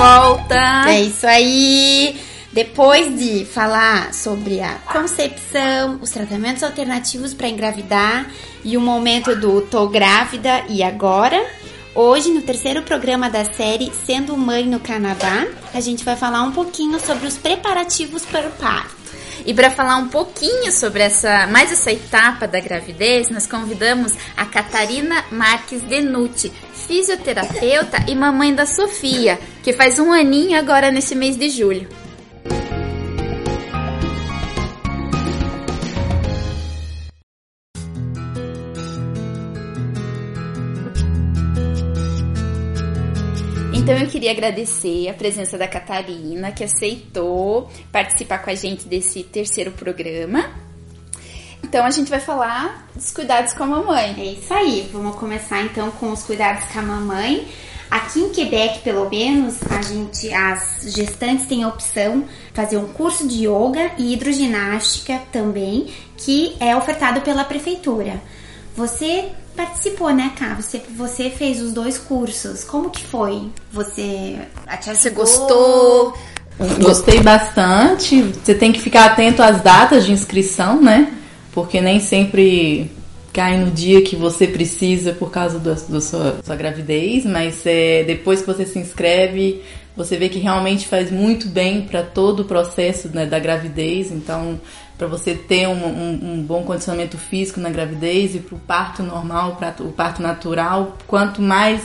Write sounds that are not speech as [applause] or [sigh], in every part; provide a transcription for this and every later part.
volta! É isso aí! Depois de falar sobre a concepção, os tratamentos alternativos para engravidar e o momento do tô grávida e agora, hoje no terceiro programa da série Sendo Mãe no Canadá, a gente vai falar um pouquinho sobre os preparativos para o parto. E para falar um pouquinho sobre essa mais essa etapa da gravidez, nós convidamos a Catarina Marques Denucci, fisioterapeuta e mamãe da Sofia, que faz um aninho agora nesse mês de julho. Então eu queria agradecer a presença da Catarina, que aceitou participar com a gente desse terceiro programa. Então a gente vai falar dos cuidados com a mamãe. É isso aí, vamos começar então com os cuidados com a mamãe. Aqui em Quebec, pelo menos, a gente, as gestantes têm a opção de fazer um curso de yoga e hidroginástica também, que é ofertado pela prefeitura. Você participou, né, Cá? Você, você fez os dois cursos. Como que foi? Você, você gostou? Gostei bastante. Você tem que ficar atento às datas de inscrição, né? Porque nem sempre cai no dia que você precisa por causa da sua, sua, gravidez, mas é, depois que você se inscreve, você vê que realmente faz muito bem para todo o processo né, da gravidez. Então, para você ter um, um, um, bom condicionamento físico na gravidez e para o parto normal, para o parto natural, quanto mais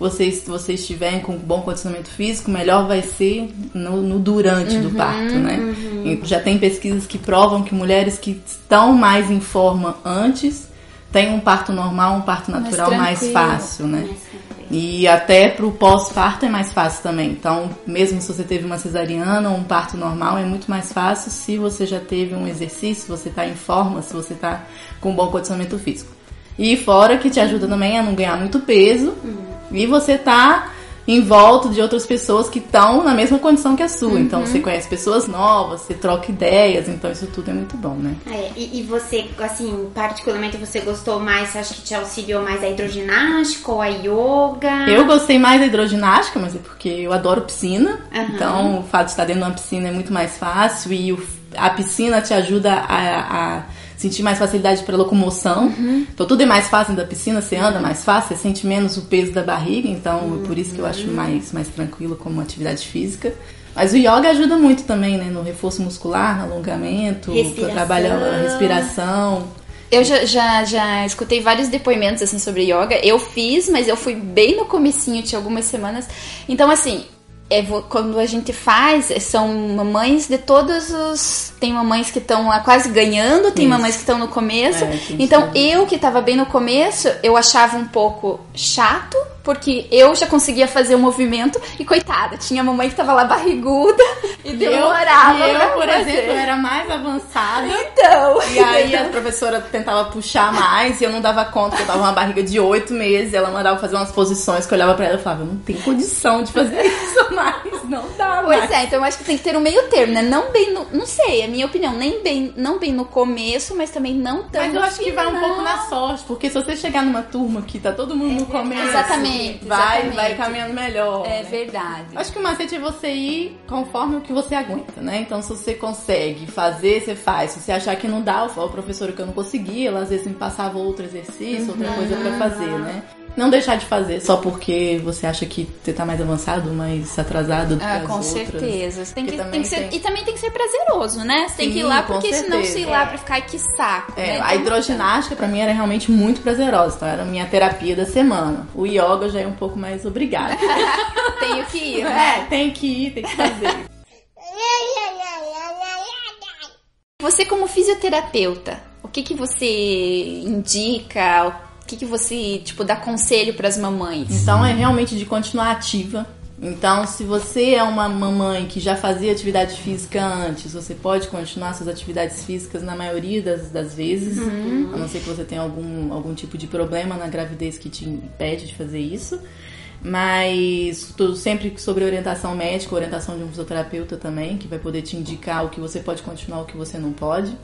vocês, vocês estiverem com bom condicionamento físico, melhor vai ser no, no durante uhum, do parto, né? Uhum. Já tem pesquisas que provam que mulheres que estão mais em forma antes têm um parto normal, um parto natural mais, mais fácil, né? Mais e até para o pós-parto é mais fácil também. Então, mesmo se você teve uma cesariana ou um parto normal, é muito mais fácil se você já teve um exercício, se você está em forma, se você está com um bom condicionamento físico. E fora que te ajuda também a não ganhar muito peso uhum. e você tá em volta de outras pessoas que estão na mesma condição que a sua. Uhum. Então você conhece pessoas novas, você troca ideias, então isso tudo é muito bom, né? É, e, e, você, assim, particularmente você gostou mais, acho que te auxiliou mais a hidroginástica ou a yoga? Eu gostei mais da hidroginástica, mas é porque eu adoro piscina. Uhum. Então o fato de estar dentro de uma piscina é muito mais fácil e o, a piscina te ajuda a, a sentir mais facilidade para locomoção. Uhum. Então tudo é mais fácil da piscina, você anda mais fácil, você sente menos o peso da barriga, então uhum. por isso que eu acho mais, mais tranquilo como atividade física. Mas o yoga ajuda muito também, né? No reforço muscular, no alongamento, para trabalhar a respiração. Eu já, já, já escutei vários depoimentos assim sobre yoga. Eu fiz, mas eu fui bem no comecinho, tinha algumas semanas. Então, assim, é, quando a gente faz, são mamães de todos os. Tem mamães que estão quase ganhando, tem Isso. mamães que estão no começo. É, então, eu que estava bem no começo, eu achava um pouco chato, porque eu já conseguia fazer o movimento e coitada, tinha mamãe que tava lá barriguda e demorava. Eu, eu por fazer. exemplo, era mais avançada. Então. E aí a professora tentava puxar mais e eu não dava conta que eu tava uma barriga de oito meses. Ela mandava fazer umas posições que eu olhava pra ela e falava, eu não tenho condição de fazer [laughs] isso mais, não dá Pois mais. é, então eu acho que tem que ter um meio termo, né? Não bem no. Não sei, é minha opinião, nem bem, não bem no começo, mas também não tão. Mas eu acho que vai um pouco na sorte, porque se você chegar numa turma que tá todo mundo no começo. Exatamente vai, exatamente. vai caminhando melhor. É né? verdade. Acho que o macete é você ir conforme o que você aguenta, né? Então, se você consegue fazer, você faz. Se você achar que não dá, o professor que eu não consegui, ela às vezes me passava outro exercício, outra coisa para fazer, né? Não deixar de fazer só porque você acha que você tá mais avançado, mais atrasado do ah, que com as certeza. Outras. Tem que, tem que ser, tem... E também tem que ser prazeroso, né? Você tem que ir lá porque senão se ir lá pra ficar que saco. É, né? A hidroginástica pra mim era realmente muito prazerosa, então era a minha terapia da semana. O yoga já é um pouco mais obrigado. [laughs] tenho que ir, né? É, tem que ir, tem que fazer. Você como fisioterapeuta, o que que você indica? O que, que você, tipo, dá conselho para as mamães? Então é realmente de continuar ativa. Então, se você é uma mamãe que já fazia atividade física antes, você pode continuar suas atividades físicas na maioria das, das vezes, uhum. a não ser que você tenha algum, algum tipo de problema na gravidez que te impede de fazer isso. Mas tudo sempre sobre orientação médica, orientação de um fisioterapeuta também, que vai poder te indicar o que você pode continuar, o que você não pode.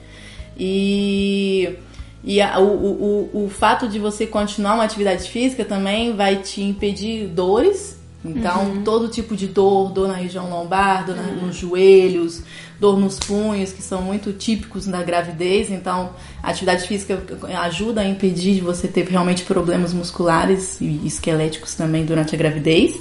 E E a, o, o, o fato de você continuar uma atividade física também vai te impedir dores. Então, uhum. todo tipo de dor, dor na região lombar, dor uhum. nos joelhos, dor nos punhos, que são muito típicos da gravidez. Então, a atividade física ajuda a impedir de você ter realmente problemas musculares e esqueléticos também durante a gravidez.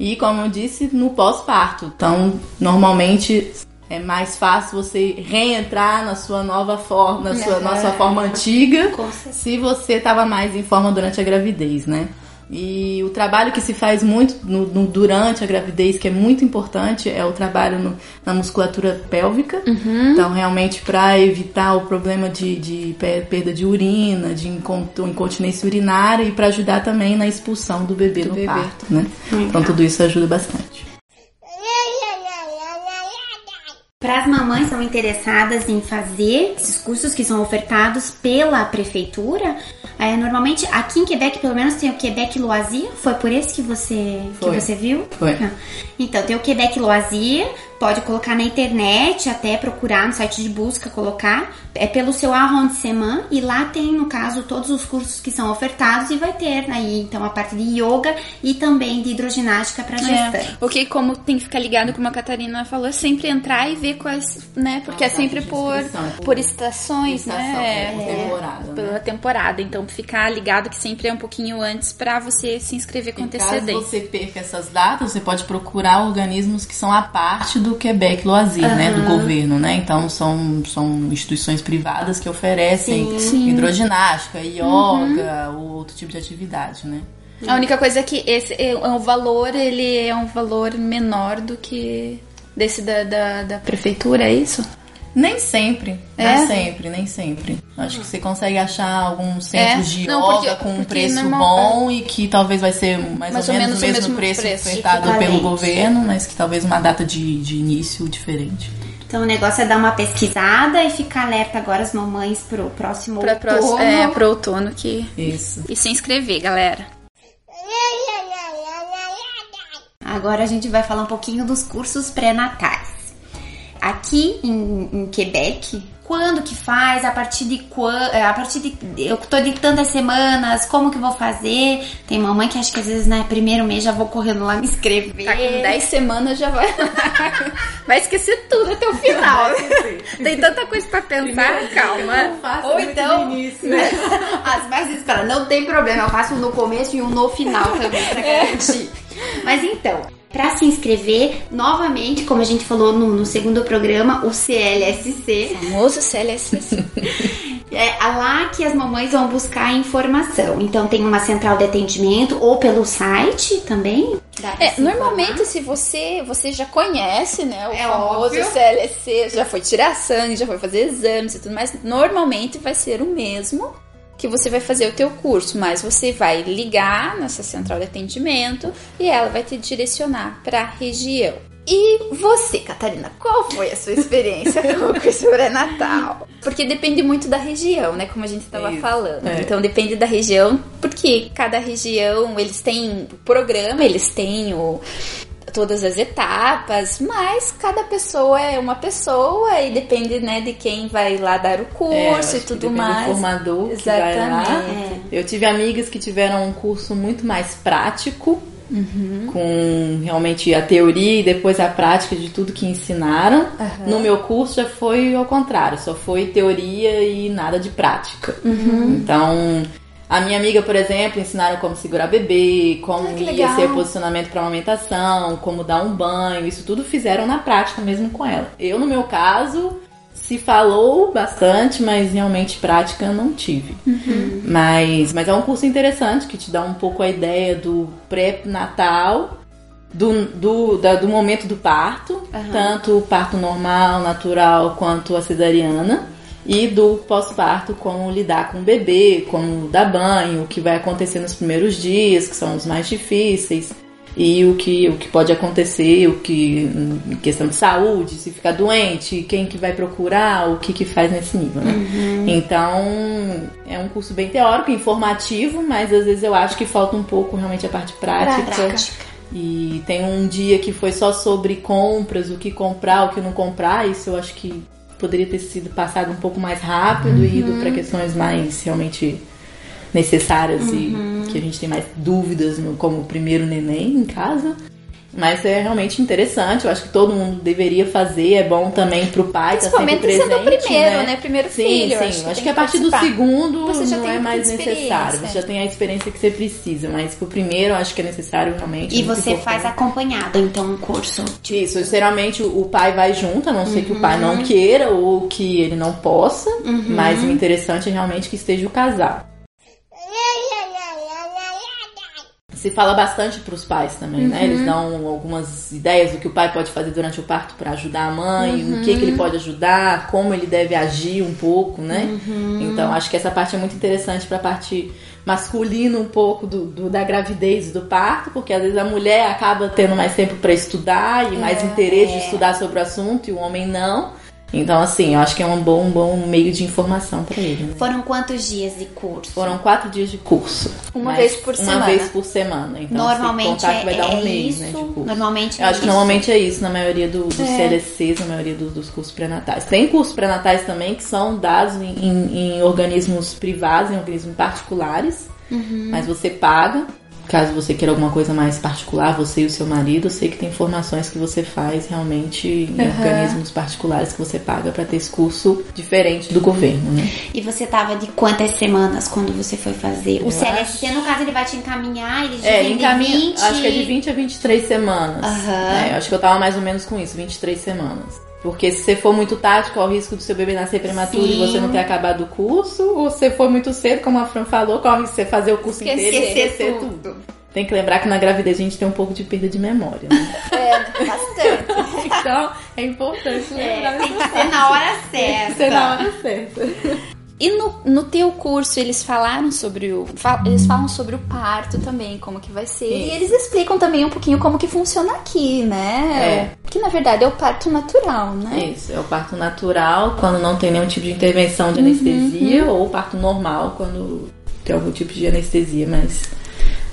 E, como eu disse, no pós-parto. Então, normalmente é mais fácil você reentrar na sua nova forma, na sua, na sua forma antiga, [laughs] se você estava mais em forma durante a gravidez, né? E o trabalho que se faz muito no, no, durante a gravidez, que é muito importante, é o trabalho no, na musculatura pélvica. Uhum. Então, realmente, para evitar o problema de, de, perda de urina, de incontinência urinária e para ajudar também na expulsão do bebê do no bebê. parto, né? Então, tudo isso ajuda bastante. Para as mamães são interessadas em fazer esses cursos que são ofertados pela prefeitura, é, normalmente aqui em Quebec, pelo menos, tem o Quebec Loisir. Foi por esse que você, que você viu? Foi. Ah. Então, tem o Quebec Loisir, pode colocar na internet, até procurar no site de busca, colocar. É pelo seu arrondissement e lá tem, no caso, todos os cursos que são ofertados e vai ter aí, então, a parte de yoga e também de hidroginástica para gestante. É, o que, como tem que ficar ligado, como a Catarina falou, é sempre entrar e ver quais, né? Porque é sempre por, por estações, estação, né? É, por temporada. Né? Pela temporada. Então, ficar ligado que sempre é um pouquinho antes para você se inscrever com antecedência. Caso você perca essas datas, você pode procurar organismos que são a parte do Quebec Loisir, uhum. né, do governo, né? Então são, são instituições privadas que oferecem Sim. hidroginástica, yoga uhum. ou outro tipo de atividade, né? A única coisa é que esse é, é o valor, ele é um valor menor do que desse da, da, da prefeitura, é isso? Nem sempre, é? nem sempre, nem sempre. Acho que você consegue achar alguns centros é? de Não, yoga porque, com um preço normal, bom e que talvez vai ser mais, mais ou, ou, menos, o mesmo, mesmo preço, preço ofertado pelo governo, mas que talvez uma data de, de início diferente. Então o negócio é dar uma pesquisada e ficar alerta agora as mamães pro próximo pra outono. Próximo, é, pro outono que. Isso. E se inscrever, galera. Agora a gente vai falar um pouquinho dos cursos pré-natais. Aqui em, em Quebec, quando que faz, a partir de quando, é, a partir de eu tô de tantas semanas, como que vou fazer? Tem mamãe que acha que às vezes, né, primeiro mês já vou correndo lá me inscrever. Tá com 10 semanas já vai [laughs] vai esquecer tudo até o final. Tem tanta coisa para pensar, primeiro calma. Ou então, início, né? [laughs] as mais esperam, não tem problema, eu faço um no começo e um no final também para garantir. Mas então, para se inscrever, novamente, como a gente falou no, no segundo programa, o CLSC. O famoso CLSC. [laughs] É lá que as mamães vão buscar informação. Então tem uma central de atendimento ou pelo site também. É, normalmente se você você já conhece, né, o é famoso óbvio. CLSC, já foi tirar sangue, já foi fazer exames e tudo mais, normalmente vai ser o mesmo que você vai fazer o teu curso, mas você vai ligar nessa central de atendimento e ela vai te direcionar para a região. E você, Catarina, qual foi a sua experiência [laughs] com o curso pré-natal? Porque depende muito da região, né? Como a gente estava falando. É. Então depende da região, porque cada região eles têm programa, eles têm o, todas as etapas, mas cada pessoa é uma pessoa e depende, né, de quem vai lá dar o curso é, e tudo mais. Do formador Exatamente. Eu tive amigas que tiveram um curso muito mais prático, Uhum. com realmente a teoria e depois a prática de tudo que ensinaram. Uhum. No meu curso já foi ao contrário, só foi teoria e nada de prática. Uhum. Então a minha amiga, por exemplo, ensinaram como segurar bebê, como ah, ia ser o posicionamento para amamentação, como dar um banho, isso tudo fizeram na prática mesmo com ela. Eu, no meu caso, se falou bastante, mas realmente prática não tive. Uhum. Mas, mas é um curso interessante que te dá um pouco a ideia do pré-natal, do, do, da, do momento do parto, uhum. tanto o parto normal, natural, quanto a cesariana e do pós-parto, como lidar com o bebê, como dar banho, o que vai acontecer nos primeiros dias, que são os mais difíceis, e o que, o que pode acontecer, o que em questão de saúde, se ficar doente, quem que vai procurar, o que que faz nesse nível, né? Uhum. Então, é um curso bem teórico, informativo, mas às vezes eu acho que falta um pouco realmente a parte prática. prática. E tem um dia que foi só sobre compras, o que comprar, o que não comprar, isso eu acho que poderia ter sido passado um pouco mais rápido e ido para questões mais realmente necessárias e que a gente tem mais dúvidas no, como o primeiro neném em casa. Mas é realmente interessante, eu acho que todo mundo deveria fazer, é bom também pro pai estar sempre Principalmente presente, sendo o primeiro, né? né? Primeiro Sim, filho. sim. acho que, acho que a partir do segundo Você já não é mais necessário. Você já tem a experiência que você precisa, mas pro primeiro eu acho que é necessário realmente. E você faz importante. acompanhado, então, o curso. Isso, geralmente o pai vai junto, a não ser que o pai Uhum. não queira ou que ele não possa, mas o interessante é realmente que esteja o casal. Se fala bastante para os pais também, né? Uhum. Eles dão algumas ideias do que o pai pode fazer durante o parto para ajudar a mãe, o que, que Uhum. ele pode ajudar, como ele deve agir um pouco, né? Uhum. Então acho que essa parte é muito interessante para a parte masculina um pouco do, do- da gravidez e do parto, porque às vezes a mulher acaba tendo mais tempo para estudar e mais interesse de estudar sobre o assunto e o homem não. Então assim, eu acho que é um bom, um bom meio de informação para ele. né? Foram quantos dias de curso? Foram quatro dias de curso. Uma vez por uma semana. vez por semana. Então, Normalmente se contar é, que vai dar um é mês, isso. né, de curso. Normalmente Eu é acho que isso. normalmente é isso na maioria do- dos CLCs, na maioria do- dos cursos pré-natais. Tem cursos pré-natais também que são dados em, em- em organismos privados, em organismos particulares, Uhum. mas você paga. Caso você queira alguma coisa mais particular, você e o seu marido, eu sei que tem formações que você faz realmente em organismos particulares que você paga para ter esse curso diferente do governo, né? E você tava de quantas semanas quando você foi fazer? O Eu CLSC, no caso, ele vai te encaminhar, eles É, encaminha, de 20... acho que é de 20 a 23 semanas. Aham. É, eu acho que eu tava mais ou menos com isso, 23 semanas. Porque se você for muito tático, corre o risco do seu bebê nascer prematuro Sim. e você não ter acabado o curso. Ou se você for muito cedo, como a Fran falou, corre você fazer o curso inteiro e Esquecer esquecer tudo. tudo. Tem que lembrar que na gravidez a gente tem um pouco de perda de memória, né? [laughs] É, bastante. então, é importante lembrar Tem que ser na hora [laughs] certa. Ser na hora certa. E no, no teu curso eles falaram sobre o. fa- eles falam sobre o parto também, como que vai ser. E eles explicam também um pouquinho como que funciona aqui, né? É. Que na verdade é o parto natural, né? Isso, é o parto natural quando não tem nenhum tipo de intervenção de anestesia, ou o parto normal quando tem algum tipo de anestesia, mas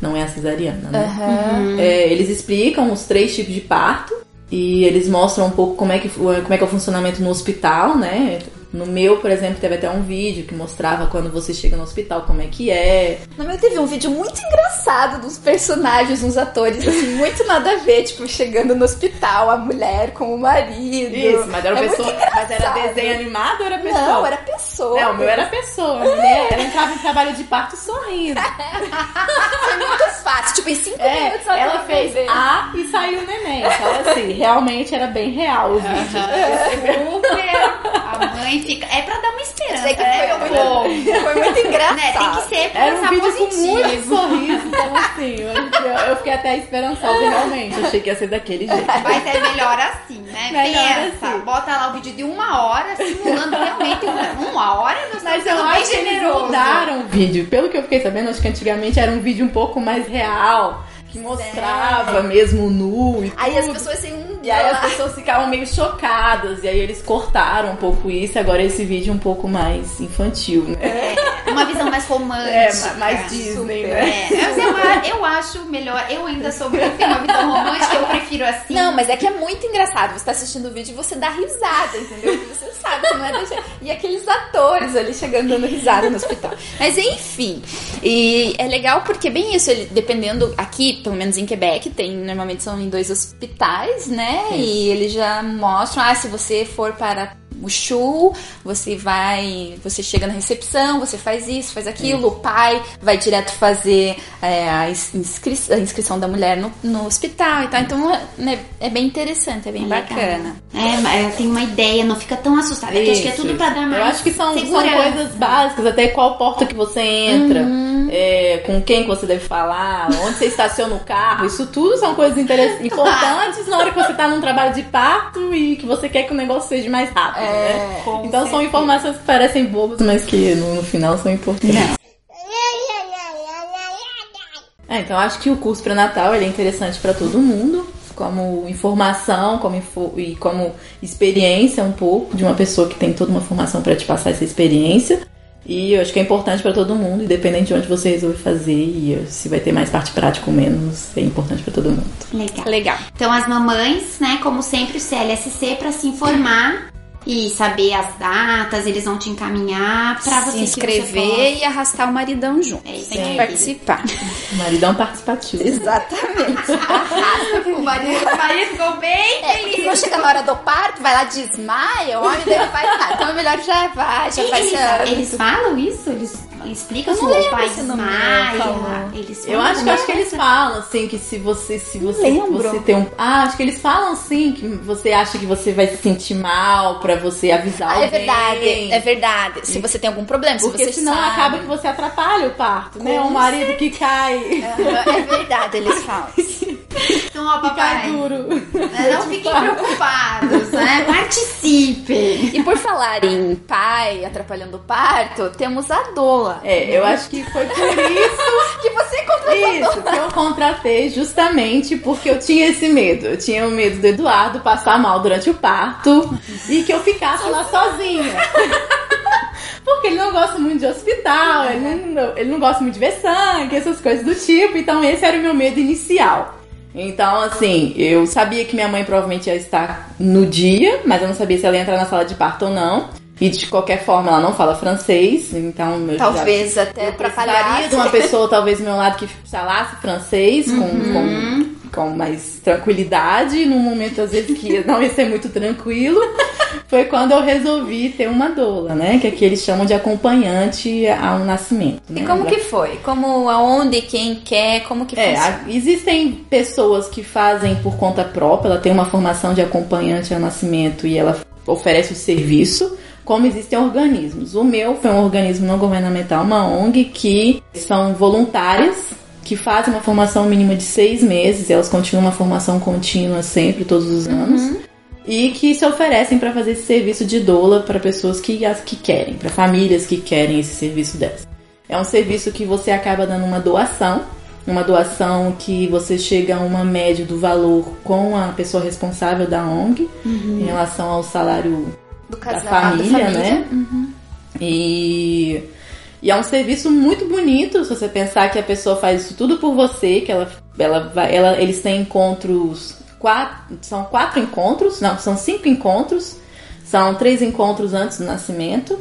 não é a cesariana, né? Aham. É, eles explicam os três tipos de parto e eles mostram um pouco como é que, como é, que é o funcionamento no hospital, né? No meu, por exemplo, teve até um vídeo que mostrava quando você chega no hospital como é que é. No meu teve um vídeo muito engraçado dos personagens, uns atores, assim, muito nada a ver, tipo, chegando no hospital, a mulher com o marido. Isso, mas era, É muito pessoa, mas era desenho animado ou era pessoa? Não, era pessoa. É, o meu era pessoa. A mulher, ela entrava em trabalho de parto sorrindo. [laughs] Foi muito fácil, tipo, em cinco É, minutos ela tava fez. A e saiu o neném. Então, assim, realmente era bem real o vídeo. Super. [laughs] A mãe fica... É pra dar uma esperança, Sei que né, foi, muito, [laughs] foi muito engraçado. Né, Tem que ser Era um pensar vídeo com positivo. muito sorriso, então assim, [laughs] eu, eu fiquei até esperançosa realmente. Achei que ia ser daquele jeito. Mas é melhor assim, né? Melhor Pensa, assim. bota lá o vídeo de uma hora, simulando realmente uma, uma hora, você Mas tá eu acho que eles mudaram o vídeo. Pelo que eu fiquei sabendo, acho que antigamente era um vídeo um pouco mais real. Que mostrava mesmo nu e Aí as tudo. pessoas assim, hum, E aí as pessoas ficavam meio chocadas. E aí eles cortaram um pouco isso. Agora esse vídeo é um pouco mais infantil, né? É, uma visão mais romântica. É, ma- mais Disney, né? É, mas eu, eu acho melhor, eu ainda sou muito, tenho uma visão romântica, eu prefiro assim. Não, mas é que é muito engraçado. Você tá assistindo o vídeo e você dá risada, entendeu? Porque você sabe que não é da gente. E aqueles atores ali chegando dando risada no hospital. Mas enfim. E é legal porque, bem isso, ele, dependendo aqui, pelo menos em Quebec, tem, normalmente são em dois hospitais, né? E eles já mostram, ah, se você for para o CHU, você vai, você chega na recepção, você faz isso, faz aquilo, o pai vai direto fazer é, a, inscri a inscrição da mulher no, no hospital e tal. Então né, é bem interessante, é bem Legal. bacana. É, tenho uma ideia, não fica tão assustada. É que acho que é tudo pra dar mais Eu acho que são, são coisas básicas, até qual porta que você entra, Uhum. é, com quem que você deve falar, onde você estaciona o carro, isso tudo são coisas interessantes, importantes na hora que você tá num trabalho de parto e que você quer que o negócio seja mais rápido, né? com Então são informações que parecem bobas, mas que no, no final são importantes. É, então acho que o curso pré-natal é interessante para todo mundo, como informação, como info- e como experiência um pouco de uma pessoa que tem toda uma formação para te passar essa experiência. E eu acho que é importante para todo mundo, independente de onde você resolver fazer e se vai ter mais parte prática ou menos, é importante para todo mundo. Legal. Legal. Então as mamães, né, como sempre, o CLSC para se informar E saber as datas, eles vão te encaminhar pra você Se inscrever e arrastar o maridão junto. É isso Tem aí. que participar. [laughs] Maridão participativo. Exatamente. Arrasta O marido, o marido ficou bem É, feliz. quando chega na hora do parto, vai lá, desmaia, o homem dele faz nada. Então é melhor já vai, já vai Eles, eles falam isso? Eles explicam Eu não lembro pai desmaia. Eles Eu acho que acho que eles falam assim que se você se você lembro. você tem um ah acho que eles falam assim que você acha que você vai se sentir mal pra você avisar Ah, é alguém. verdade, é verdade. Se você tem algum problema, se Porque você senão sabe. acaba que você atrapalha o parto, né? Com O marido que cai, É verdade, eles falam. [laughs] Então, ó, papai, duro. né, não fiquem preocupados, né? Participem. E por falar em pai atrapalhando o parto, temos a doula. É, eu acho que foi por [laughs] isso Que você contratou. Isso, que eu contratei justamente porque eu tinha esse medo. Eu tinha o medo do Eduardo passar mal durante o parto e que eu ficasse lá sozinha. [laughs] Porque ele não gosta muito de hospital, ele não, ele não gosta muito de ver sangue, essas coisas do tipo. Então, esse era o meu medo inicial. Então, assim, eu sabia que minha mãe provavelmente ia estar no dia, mas eu não sabia se ela ia entrar na sala de parto ou não. E de qualquer forma, ela não fala francês, então eu já- Talvez até eu precisaria atrapalhasse. de uma pessoa, talvez, do meu lado, que falasse francês com, com, com mais tranquilidade, num momento, às vezes, que não ia ser muito tranquilo. Foi quando eu resolvi ter uma doula, né? Que aqui eles chamam de acompanhante ao nascimento. E né? como que foi? Como, aonde, quem quer, como que É, funciona? existem pessoas que fazem por conta própria, ela tem uma formação de acompanhante ao nascimento e ela oferece o serviço, como existem organismos. O meu foi um organismo não governamental, uma ONG, que são voluntárias, que fazem uma formação mínima de seis meses, elas continuam uma formação contínua sempre, todos os anos. E que se oferecem para fazer esse serviço de doula para pessoas que, as que querem, para famílias que querem esse serviço delas. É um serviço que você acaba dando uma doação, uma doação que você chega a uma média do valor com a pessoa responsável da ONG em relação ao salário Do da casal, família, da né? E, e é um serviço muito bonito se você pensar que a pessoa faz isso tudo por você, que ela, ela, vai, ela eles têm encontros, quatro, são quatro encontros, não, são cinco encontros. São três encontros antes do nascimento,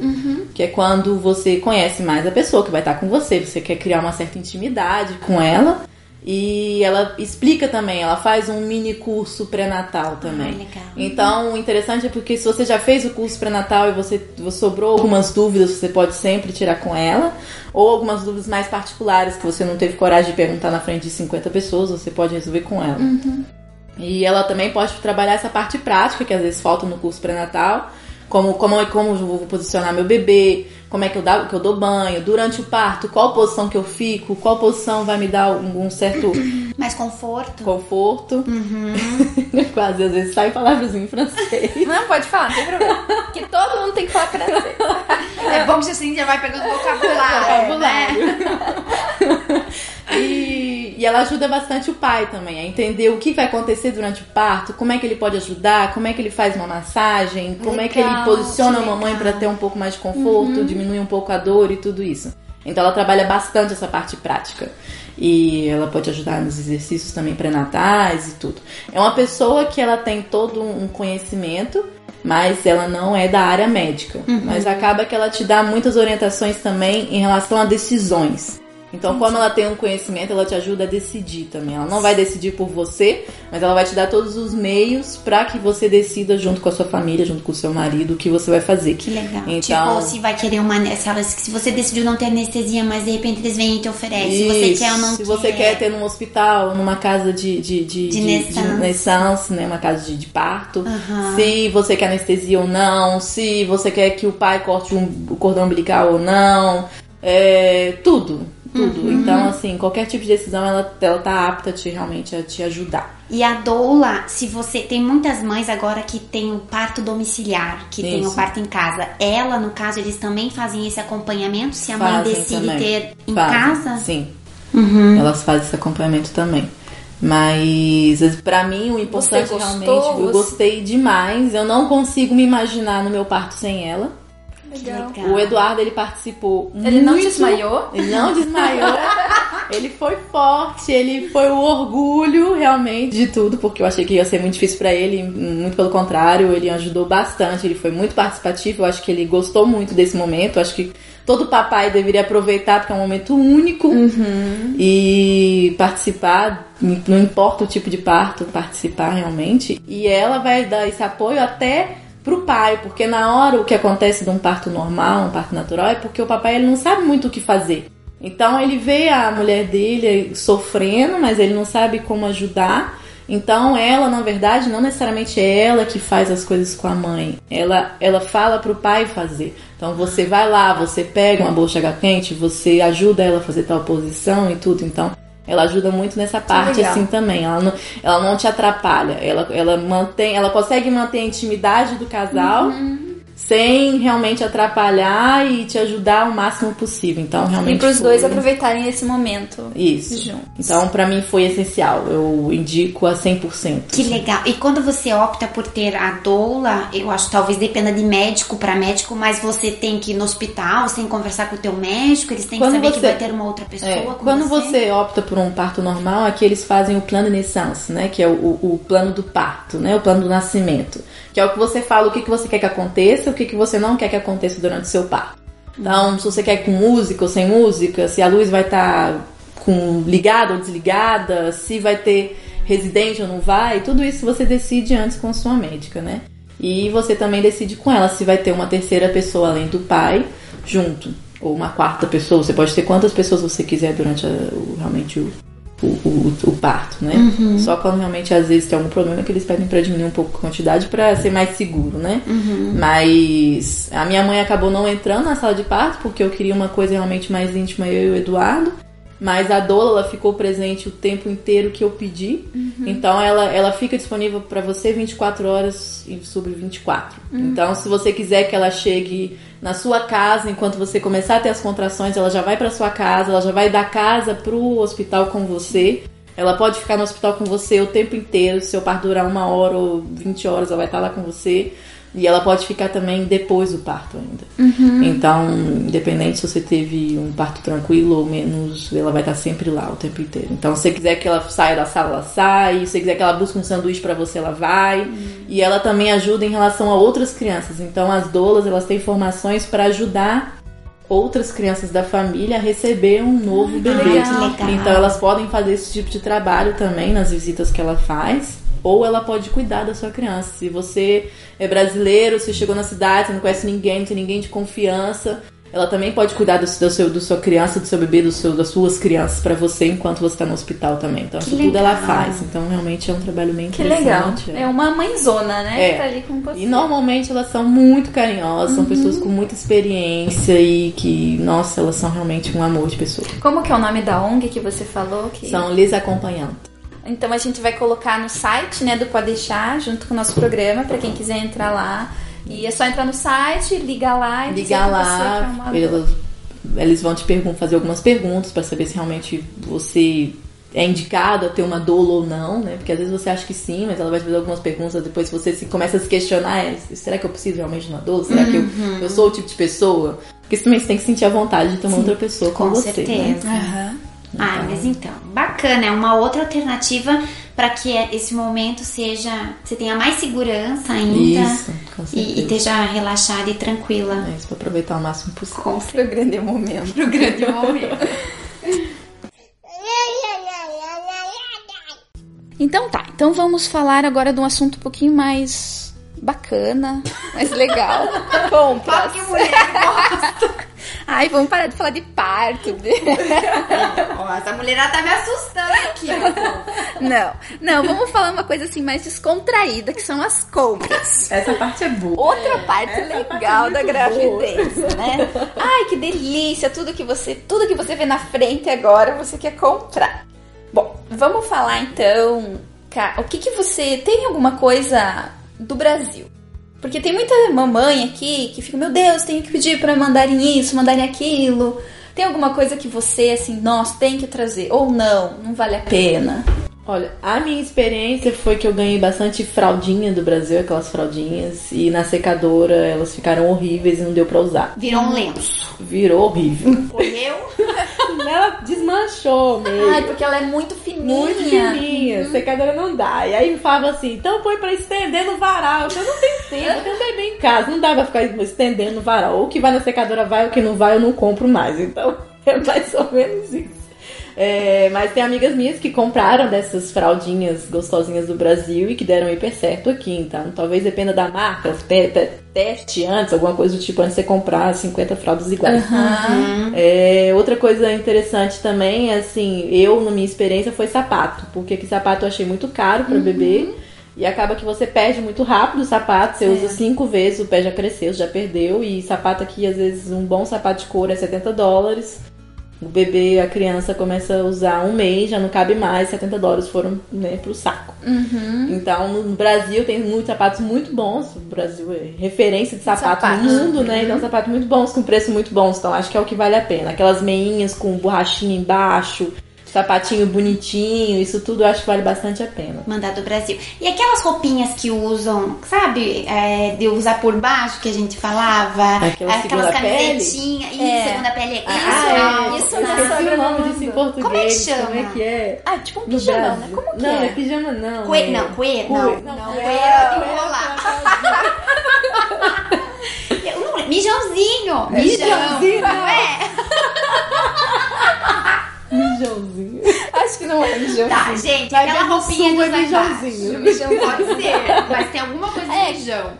que é quando você conhece mais a pessoa que vai estar com você, você quer criar uma certa intimidade com ela. E ela explica também, ela faz um mini curso pré-natal também. Ah. Então, o interessante é porque se você já fez o curso pré-natal e você, você sobrou algumas dúvidas, você pode sempre tirar com ela. Ou algumas dúvidas mais particulares que você não teve coragem de perguntar na frente de 50 pessoas, você pode resolver com ela. E ela também pode trabalhar essa parte prática, que às vezes falta no curso pré-natal. Como, como, como eu vou posicionar meu bebê, como é que eu, dá, que eu dou banho, durante o parto, qual posição que eu fico, qual posição vai me dar um, um certo [coughs] Mais conforto. conforto. [laughs] Quase às vezes sai palavras em francês. Não, pode falar, não tem problema. Que todo mundo tem que falar francês. É bom que assim já vai pegando vocabulário, né? [laughs] [laughs] E, e ela ajuda bastante o pai também a entender o que vai acontecer durante o parto, como é que ele pode ajudar, como é que ele faz uma massagem, como é que ele Legal, posiciona a mamãe legal. para ter um pouco mais de conforto, diminuir um pouco a dor e tudo isso. Então ela trabalha bastante essa parte prática. E ela pode ajudar nos exercícios também pré-natais e tudo. É uma pessoa que ela tem todo um conhecimento, mas ela não é da área médica. Mas acaba que ela te dá muitas orientações também em relação a decisões. Então, como ela tem um conhecimento, ela te ajuda a decidir também. Ela não vai decidir por você, mas ela vai te dar todos os meios para que você decida junto com a sua família, junto com o seu marido, o que você vai fazer. Que legal. Então, Tipo, se vai querer uma. Se, ela- se você decidiu não ter anestesia, mas de repente eles vêm e te oferecem. Se você quer ou não Se você quer ter num hospital, numa casa de, de, de, De naissance. de naissance, né? Uma casa de, de parto. Aham. Se você quer anestesia ou não. Se você quer que o pai corte um, o cordão umbilical ou não. É, tudo. Tudo. Uhum. Então, assim, qualquer tipo de decisão, ela, ela tá apta a te, realmente a te ajudar. E a doula, se você. Tem muitas mães agora que tem o parto domiciliar, que tem o Isso. parto em casa. Ela, no caso, eles também fazem esse acompanhamento se a mãe Fazem decide também. ter em Fazem, casa? Sim. Uhum. Elas fazem esse acompanhamento também. Mas pra mim o importante realmente, eu Você- gostei demais. Eu não consigo me imaginar no meu parto sem ela. Legal. O Eduardo, ele participou Ele não muito- desmaiou? Ele não desmaiou. [laughs] ele foi forte, ele foi o orgulho realmente de tudo, porque eu achei que ia ser muito difícil pra ele, muito pelo contrário, ele ajudou bastante, ele foi muito participativo, eu acho que ele gostou muito desse momento, eu acho que todo papai deveria aproveitar porque é um momento único e participar, não importa o tipo de parto, participar realmente. E ela vai dar esse apoio até pro pai, porque na hora o que acontece de um parto normal, um parto natural, é porque o papai ele não sabe muito o que fazer. Então ele vê a mulher dele sofrendo, mas ele não sabe como ajudar. Então ela, na verdade, não necessariamente é ela que faz as coisas com a mãe. Ela, ela fala pro pai fazer. Então você vai lá, você pega uma bolsa de quente, você ajuda ela a fazer tal posição e tudo. Então ela ajuda muito nessa parte legal. assim também. Ela não, ela não te atrapalha. Ela, ela mantém, ela consegue manter a intimidade do casal. Sem realmente atrapalhar e te ajudar o máximo possível. Então, realmente. E pros foi- dois aproveitarem esse momento. Isso. Juntos. Então, pra mim foi essencial. Eu indico a 100%. Que legal. E quando você opta por ter a doula, eu acho que talvez dependa de médico para médico, mas você tem que ir no hospital, você tem que conversar com o teu médico, eles têm que Quando saber que você- vai ter uma outra pessoa É, quando você. você opta por um parto normal, aqui eles fazem o plano de naissance, né? Que é o, o- o plano do parto, né? O plano do nascimento. Que é o que você fala, o que, que você quer que aconteça, o que, que você não quer que aconteça durante o seu parto. Então, se você quer com música ou sem música, se a luz vai estar com ligada ou desligada, se vai ter residente ou não vai, tudo isso você decide antes com a sua médica, né? E você também decide com ela se vai ter uma terceira pessoa além do pai junto, ou uma quarta pessoa. Você pode ter quantas pessoas você quiser durante a- o- realmente o, o, o- o parto, né? Só quando realmente às vezes tem algum problema que eles pedem pra diminuir um pouco a quantidade pra ser mais seguro, né? Mas a minha mãe acabou não entrando na sala de parto porque eu queria uma coisa realmente mais íntima eu e o Eduardo. Mas a doula ela ficou presente o tempo inteiro que eu pedi. Então ela, ela fica disponível pra você 24 horas e sobre 24. Então se você quiser que ela chegue na sua casa enquanto você começar a ter as contrações, ela já vai pra sua casa, ela já vai da casa pro hospital com você. Ela pode ficar no hospital com você o tempo inteiro. Se seu parto durar uma hora ou 20 horas, ela vai estar lá com você. E ela pode ficar também depois do parto ainda. Então, independente se você teve um parto tranquilo ou menos, ela vai estar sempre lá o tempo inteiro. Então, se você quiser que ela saia da sala, ela sai. Se você quiser que ela busque um sanduíche pra você, ela vai. E ela também ajuda em relação a outras crianças. Então, as doulas, elas têm formações para ajudar outras crianças da família a receber um novo bebê. legal. Que legal. Então, elas podem fazer esse tipo de trabalho também nas visitas que ela faz. Ou ela pode cuidar da sua criança. Se você é brasileiro, você chegou na cidade, você não conhece ninguém, não tem ninguém de confiança, ela também pode cuidar do, do seu, do sua criança, do seu bebê, do seu, das suas crianças pra você enquanto você tá no hospital também. Então, isso tudo ela faz. Então, realmente é um trabalho bem Que legal. interessante. É uma mãezona, né? É. Que tá ali com você. E normalmente elas são muito carinhosas, são pessoas com muita experiência e que, nossa, elas são realmente um amor de pessoa. Como que é o nome da ONG que você falou? Que... São lhes acompanhantes. Então a gente vai colocar no site, né, do Pode Deixar, junto com o nosso programa, pra quem quiser entrar lá. E é só entrar no site, ligar lá e que quer lá, uma elas, eles vão te pergun- fazer algumas perguntas pra saber se realmente você é indicado a ter uma doula ou não, né? Porque às vezes você acha que sim, mas ela vai te fazer algumas perguntas, depois você se, começa a se questionar, é, será que eu preciso realmente de uma doula? Será que eu, eu sou o tipo de pessoa? Porque você também você tem que sentir a vontade de ter uma outra pessoa com, Com você. certeza. Né? Aham. Ah, mas então, bacana, é uma outra alternativa para que esse momento seja, você tenha mais segurança ainda Isso, com e, certeza. e esteja relaxada e tranquila. É isso, pra aproveitar o máximo possível. Com Pro grande momento. Pro grande momento. Então tá, então vamos falar agora de um assunto um pouquinho mais bacana, mais legal. [laughs] Compras. Ai, vamos parar de falar de parto. [laughs] Ó, essa mulherada tá me assustando aqui. Não, não, vamos falar uma coisa assim mais descontraída, que são as compras. Essa parte é boa. Outra parte legal da gravidez, né? Ai, que delícia, tudo que você, tudo que você vê na frente agora, você quer comprar. Bom, vamos falar então, o que que você tem alguma coisa do Brasil? Porque tem muita mamãe aqui que fica, meu Deus, tenho que pedir pra mandarem isso, mandarem aquilo. Tem alguma coisa que você assim, nossa, tem que trazer ou não, não vale a pena? Olha, a minha experiência foi que eu ganhei bastante fraldinha do Brasil, aquelas fraldinhas, e na secadora elas ficaram horríveis e não deu pra usar. Virou um lenço. Virou horrível. Correu? [laughs] ela desmanchou meio. Ai, porque ela é muito. Muito fininha, secadora não dá. E aí me falava assim, então põe pra estender no varal. Eu não tenho tempo, eu tenho bebê em casa, não dá pra ficar estendendo no varal. Ou o que vai na secadora vai, o que não vai eu não compro mais. Então [laughs] é mais ou menos isso. É, mas tem amigas minhas que compraram dessas fraldinhas gostosinhas do Brasil e que deram hiper certo aqui. Então, talvez dependa da marca, te, te, teste antes, alguma coisa do tipo, antes de você comprar 50 fraldas iguais. Uhum. É, outra coisa interessante também, é assim, eu, na minha experiência, foi sapato. Porque que sapato eu achei muito caro para uhum. bebê. E acaba que você perde muito rápido o sapato, você é. usa cinco vezes, o pé já cresceu, já perdeu. E sapato aqui, às vezes, um bom sapato de couro é 70 dólares. O bebê, a criança começa a usar um mês, já não cabe mais, 70 dólares foram né, pro saco. Uhum. Então, no Brasil tem muitos sapatos muito bons. O Brasil é referência de sapato, sapato. no mundo, né? Então, sapatos muito bons, com preço muito bons. Então, acho que é o que vale a pena. Aquelas meinhas com borrachinha embaixo, sapatinho bonitinho, isso tudo eu acho que vale bastante a pena. Mandar do Brasil. E aquelas roupinhas que usam, sabe, é, de usar por baixo que a gente falava, Aquela aquelas camisetinhas, isso, É. segunda pele, Ah, isso, é. não, Isso eu na esqueci sogra o nome não disso em português. Como é que chama? Como é que é? Ah, tipo um No pijamão, né? Como que não, é? não é pijama não. Cue, é- não, Cue. não, Não, não, é- é cue de é rolar. Não. Mijãozinho. Mijãozinho. Não é? [laughs] Mijãozinho. Acho que não é mijão. Tá, gente, Vai aquela no roupinha de é mijãozinho. Mijão pode ser, mas tem alguma coisa É. de mijão.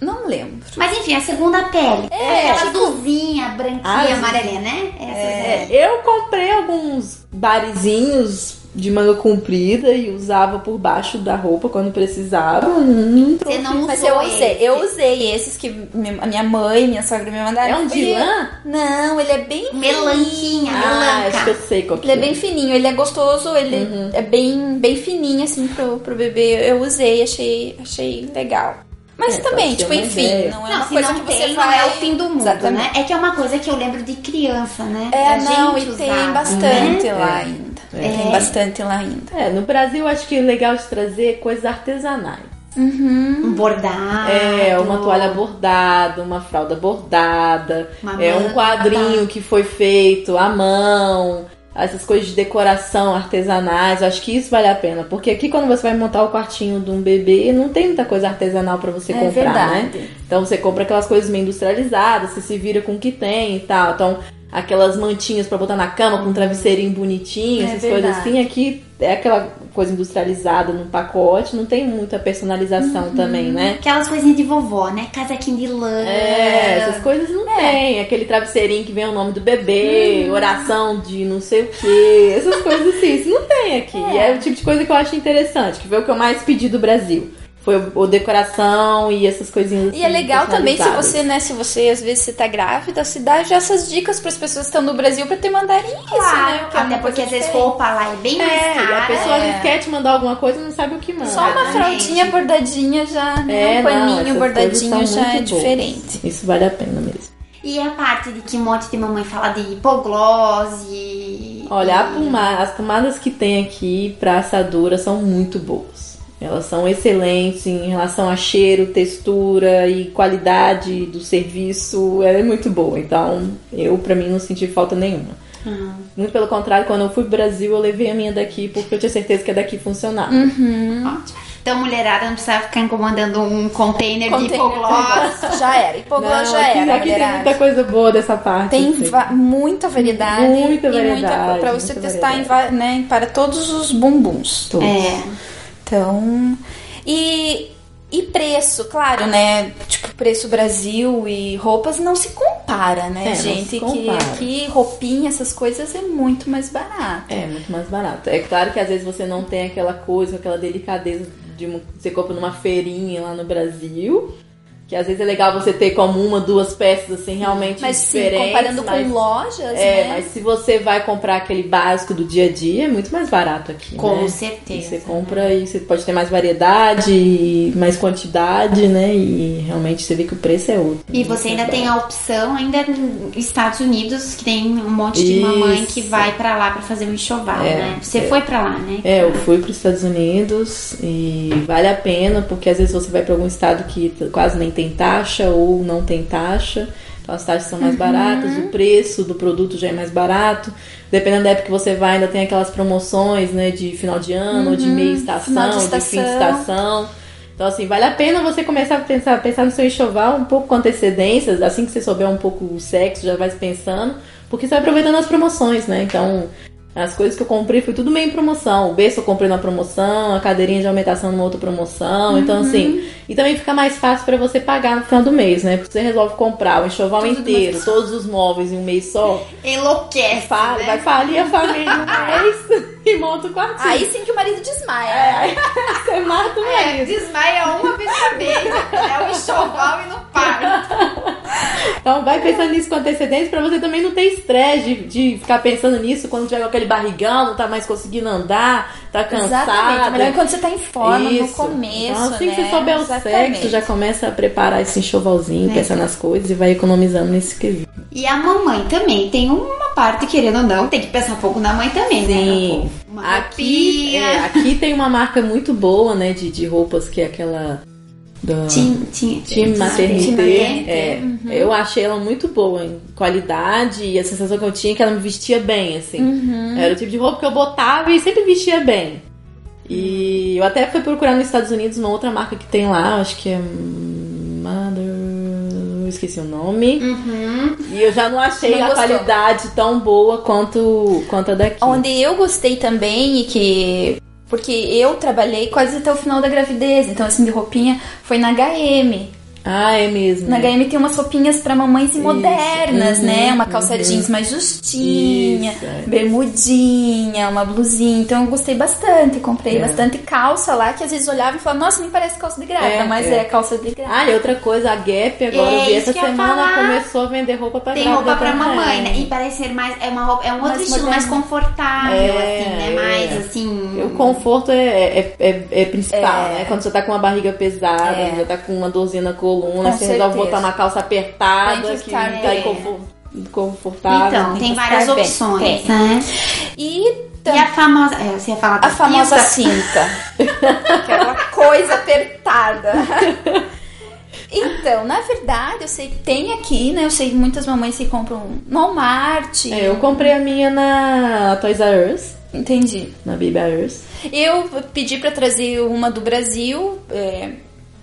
Não lembro. Mas enfim, a segunda pele. É, aquela tipo- azulzinha, branquinha, Azul. amarelinha, né? Essas É, aí. eu comprei alguns barizinhos de manga comprida e usava por baixo da roupa quando precisava. Trouxe. Você não Mas usou eu usei, esse. eu usei esses que a minha mãe, minha sogra me mandaram. É um de lã? Não, ele é bem Melanquinha, Ah, acho que eu sei qual que Ele é bem fininho, ele é gostoso, ele é bem, bem fininho, assim, pro, pro bebê. Eu usei, achei, achei legal. Mas É, também, tipo, enfim, ideia. não é Não, uma coisa que você tem, vai... não é o fim do mundo, Exatamente. né? É que é uma coisa que eu lembro de criança, né? É, Da não, gente e tem bastante né? lá É. ainda. É. Tem bastante lá ainda. É, no Brasil eu acho que é legal de trazer coisas artesanais. Um bordado. É, uma toalha bordada, uma fralda bordada, Uma é um quadrinho que foi feito à mão, essas coisas de decoração artesanais, eu acho que isso vale a pena, porque aqui quando você vai montar o quartinho de um bebê, não tem muita coisa artesanal pra você É comprar, né? verdade. Então você compra aquelas coisas meio industrializadas, você se vira com o que tem e tal. Então, aquelas mantinhas pra botar na cama com um travesseirinho bonitinho, É essas verdade. coisas assim, aqui é aquela coisa industrializada num pacote, não tem muita personalização também, né? Aquelas coisinhas de vovó, né? Casaquinho de lã. É, essas coisas não tem. Aquele travesseirinho que vem o nome do bebê, oração de não sei o que, essas coisas assim. Isso não tem aqui. E é o tipo de coisa que eu acho interessante, que foi o que eu mais pedi do Brasil. Foi o, o decoração e essas coisinhas E é assim, legal também se você, né, se você às vezes você tá grávida, se dá já essas dicas pras pessoas que estão no Brasil pra te mandarem isso, Claro, né? que é até porque às vezes diferente. roupa lá é bem mais É, cara. e a pessoa às vezes quer te mandar alguma coisa e não sabe o que manda. Só uma fraldinha bordadinha já, né? É, um não, paninho essas bordadinho já é muito boas. diferente. Isso vale a pena mesmo. E a parte de que um monte de mamãe fala de hipoglose. e- Olha, a poma- as pomadas que tem aqui pra assadura são muito boas. Elas são excelentes em relação a cheiro, textura e qualidade do serviço. Ela é muito boa. Então, eu, pra mim, não senti falta nenhuma. Hum. Muito pelo contrário, quando eu fui pro Brasil, eu levei a minha daqui porque eu tinha certeza que a daqui funcionava. Ótimo. Então, mulherada, não precisa ficar incomodando um container, de Container hipoglose. já era. Hipoglose já aqui, era, aqui tem mulherada. muita coisa boa dessa parte. Tem assim. va- muita variedade. Muita e variedade, muita pra você muita testar em né, para todos os bumbuns. Todos. É. Então. E, e preço, claro, né? Tipo, preço Brasil e roupas não se compara, né, É, não gente? se Que compara. aqui roupinha, essas coisas é muito mais barato. É, muito mais barato. É claro que às vezes você não tem aquela coisa, aquela delicadeza de você compra numa feirinha lá no Brasil. Que às vezes é legal você ter como uma, duas peças assim realmente Mas sim, diferentes. comparando mas- com lojas, É, né? mas se você vai comprar aquele básico do dia a dia, é muito mais barato aqui. Com né? certeza. E você compra e você pode ter mais variedade, mais quantidade, né? E realmente você vê que o preço é outro. E você ainda tem a opção, ainda nos Estados Unidos, que tem um monte de Isso. mamãe que vai pra lá pra fazer um enxoval, É, né? Você foi pra lá, né? É, eu fui para os Estados Unidos e vale a pena, porque às vezes você vai para algum estado que quase nem tem taxa ou não tem taxa. Então as taxas são mais baratas, o preço do produto já é mais barato. Dependendo da época que você vai, ainda tem aquelas promoções, né, de final de ano, ou de meia estação, de de, fim de estação. estação. Então, assim, vale a pena você começar a pensar, pensar no seu enxoval um pouco com antecedência, assim que você souber um pouco o sexo, já vai pensando, porque você vai aproveitando as promoções, né? Então, as coisas que eu comprei foi tudo meio em promoção. O berço eu comprei numa promoção, a cadeirinha de aumentação numa outra promoção. Então, assim, e também fica mais fácil pra você pagar no final do mês, né? Porque você resolve comprar o enxoval Tudo inteiro, todos os móveis em um mês só. Enlouquece, Fala, né? vai falir a família um mês [laughs] e monta o quartinho. Aí sim que o marido desmaia. É, aí [laughs] você mata o É, marido. desmaia uma vez por vez. É o enxoval e não para. Então vai pensando nisso com antecedência pra você também não ter estresse de, de ficar pensando nisso quando tiver aquele barrigão, não tá mais conseguindo andar, tá cansado. Exatamente. Melhor quando você tá em forma, no Isso. começo, Então, assim né? que você souber o Exatamente. sexo, já começa a preparar esse enxovalzinho, É. pensar nas coisas e vai economizando nesse quesito. E a mamãe também tem uma parte, querendo ou não, tem que pensar um pouco na mãe também, Sim. né? Uma Aqui, é, aqui tem uma marca muito boa, né, de, de roupas que é aquela. Da... Tim, tim. Maternité. É, Eu achei ela muito boa em qualidade e a sensação que eu tinha é que ela me vestia bem, assim. Era o tipo de roupa que eu botava e sempre vestia bem. E eu até fui procurar nos Estados Unidos uma outra marca que tem lá, acho que é Mother. Esqueci o nome. Uhum. E eu já não achei Não a gostou. qualidade tão boa quanto, quanto a daqui. Onde eu gostei também e que. Porque eu trabalhei quase até o final da gravidez, então assim, de roupinha foi na HM. Ah, é mesmo. Na HM tem umas roupinhas pra mamães Isso. modernas, Uhum, né? Uma calça uhum. jeans mais justinha, Isso, é. bermudinha, uma blusinha. Então eu gostei bastante. Comprei É. bastante calça lá, que às vezes olhava e falava, nossa, nem parece calça de grávida, É, mas é. é, calça de grávida. Ah, e outra coisa, a Gap agora É, eu vi essa semana começou a vender roupa pra Tem grávida roupa pra também. mamãe, né? E parece ser mais. É, uma roupa, é um outro Mais estilo, moderno. mais confortável, É, assim, né? é. Mais assim. O conforto é, é, é, é principal, É. né? Quando você tá com uma barriga pesada, É. já tá com uma dorzinha na coluna, Com você resolve certeza. botar uma calça apertada, Tem que estar tá inconfor- confortável. Então, tem que várias estar bem. opções, Tem. né? E, E a famosa. É, você ia falar da a famosa cinta? [laughs] cinta. Aquela coisa apertada. [laughs] Então, na verdade, eu sei que tem aqui, né? Eu sei que muitas mamães se compram no Walmart. É, eu comprei a minha na Toys R Us, Entendi. na Baby R Us. Eu pedi pra trazer uma do Brasil, é,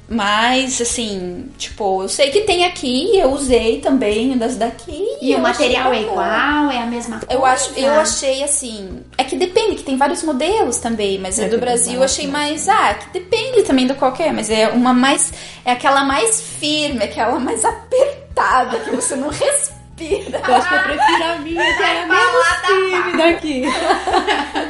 mas assim, tipo, eu sei que tem aqui, eu usei também das daqui. E o material é igual, é a mesma coisa? Eu acho, eu achei assim, é que depende, que tem vários modelos também, mas É, do Brasil eu achei mais, ah, que depende também do qualquer, mas é uma mais, é aquela mais firme, aquela mais [laughs] apertada que você não Eu acho que eu prefiro a minha, que é a Vai menos falar da firme daqui.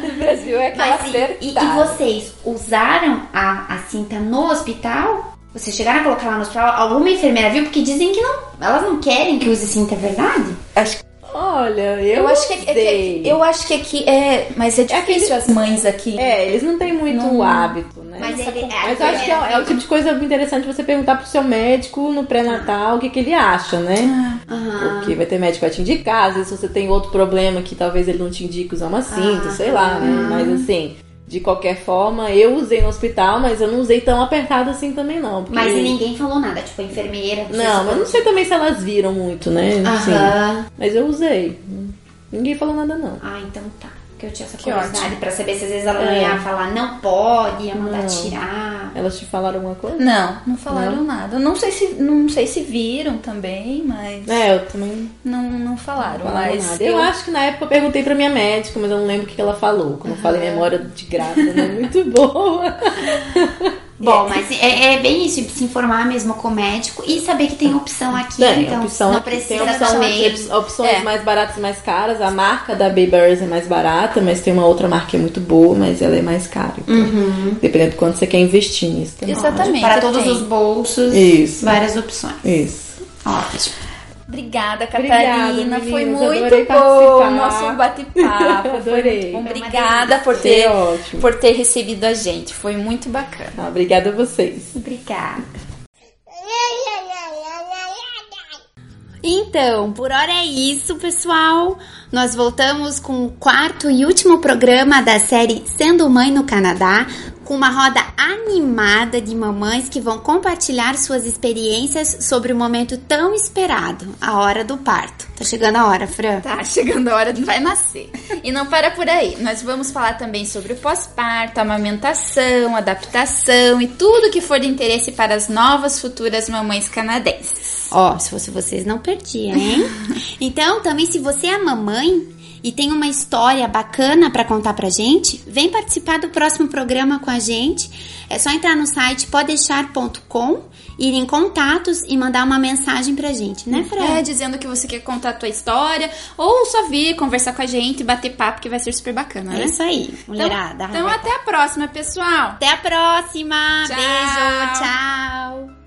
No Brasil é aquela Mas e, e- vocês usaram a, a cinta no hospital? Vocês chegaram a colocar lá no hospital? Alguma enfermeira viu? Porque dizem que não, elas não querem que use cinta, é verdade? Acho Olha, eu, Eu acho que, é que- usei. eu acho que aqui é, mas é difícil as mães aqui. É, eles não têm muito Não- hábito, né? Mas, ele, con- Mas eu acho que é, é o tipo de coisa interessante você perguntar pro seu médico no pré-natal o que, que ele acha, né? Aham. Porque vai ter médico que vai te indicar, às vezes você tem outro problema que talvez ele não te indique usar uma cinta, Ah. sei lá, né? Mas assim, de qualquer forma, eu usei no hospital, mas eu não usei tão apertado assim também não. porque- Mas ninguém falou nada, tipo, a enfermeira. Não, mas não sei também se elas viram muito, né? Aham. mas eu usei. Ninguém falou nada não. Ah, então tá. Porque eu tinha essa Que curiosidade ótimo. pra saber se às vezes ela É. ia falar não pode, ia mandar Não. tirar. Elas te falaram alguma coisa? Não, não falaram nada. Não sei se não sei se viram também, mas É, eu também não, não falaram. não falaram mas nada. Eu... acho que na época eu perguntei pra minha médica, mas eu não lembro o que ela falou. Como eu falei, memória de grávida não é muito boa. [laughs] Bom, mas é, é bem isso, se informar mesmo com o médico e saber que tem opção aqui, Tem, então opção, não precisa tem opção também. opções É. mais baratas e mais caras. A marca da Babyers é mais barata, mas tem uma outra marca que é muito boa, mas ela é mais cara. Então, Uhum. Dependendo de quanto você quer investir nisso também. Exatamente. Para todos tem. os bolsos, Isso. várias opções. Isso. Ótimo. Obrigada, Obrigada, Catarina. Foi meninas, muito bom o nosso bate-papo. [laughs] Foi Adorei. bom. Foi Obrigada por Foi ter, ótimo. por ter recebido a gente. Foi muito bacana. Ah, obrigada a vocês. Obrigada. Então, por hora é isso, pessoal. Nós voltamos com o quarto e último programa da série Sendo Mãe no Canadá, com uma roda animada de mamães que vão compartilhar suas experiências sobre o momento tão esperado, a hora do parto. Tá chegando a hora, Fran. Tá chegando a hora de vai nascer. E não para por aí. Nós vamos falar também sobre o pós-parto, amamentação, adaptação e tudo que for de interesse para as novas futuras mamães canadenses. Ó, se fosse vocês, não perdia, hein? [laughs] então, também se você é mamãe e tem uma história bacana pra contar pra gente, vem participar do próximo programa com a gente. É só entrar no site podeixar.com, ir em contatos e mandar uma mensagem pra gente, né, Fran? É, dizendo que você quer contar a tua história ou só vir conversar com a gente, bater papo, que vai ser super bacana, É né? isso aí, Então, mulherada. então até a próxima, pessoal. até a próxima. Tchau. Beijo, tchau.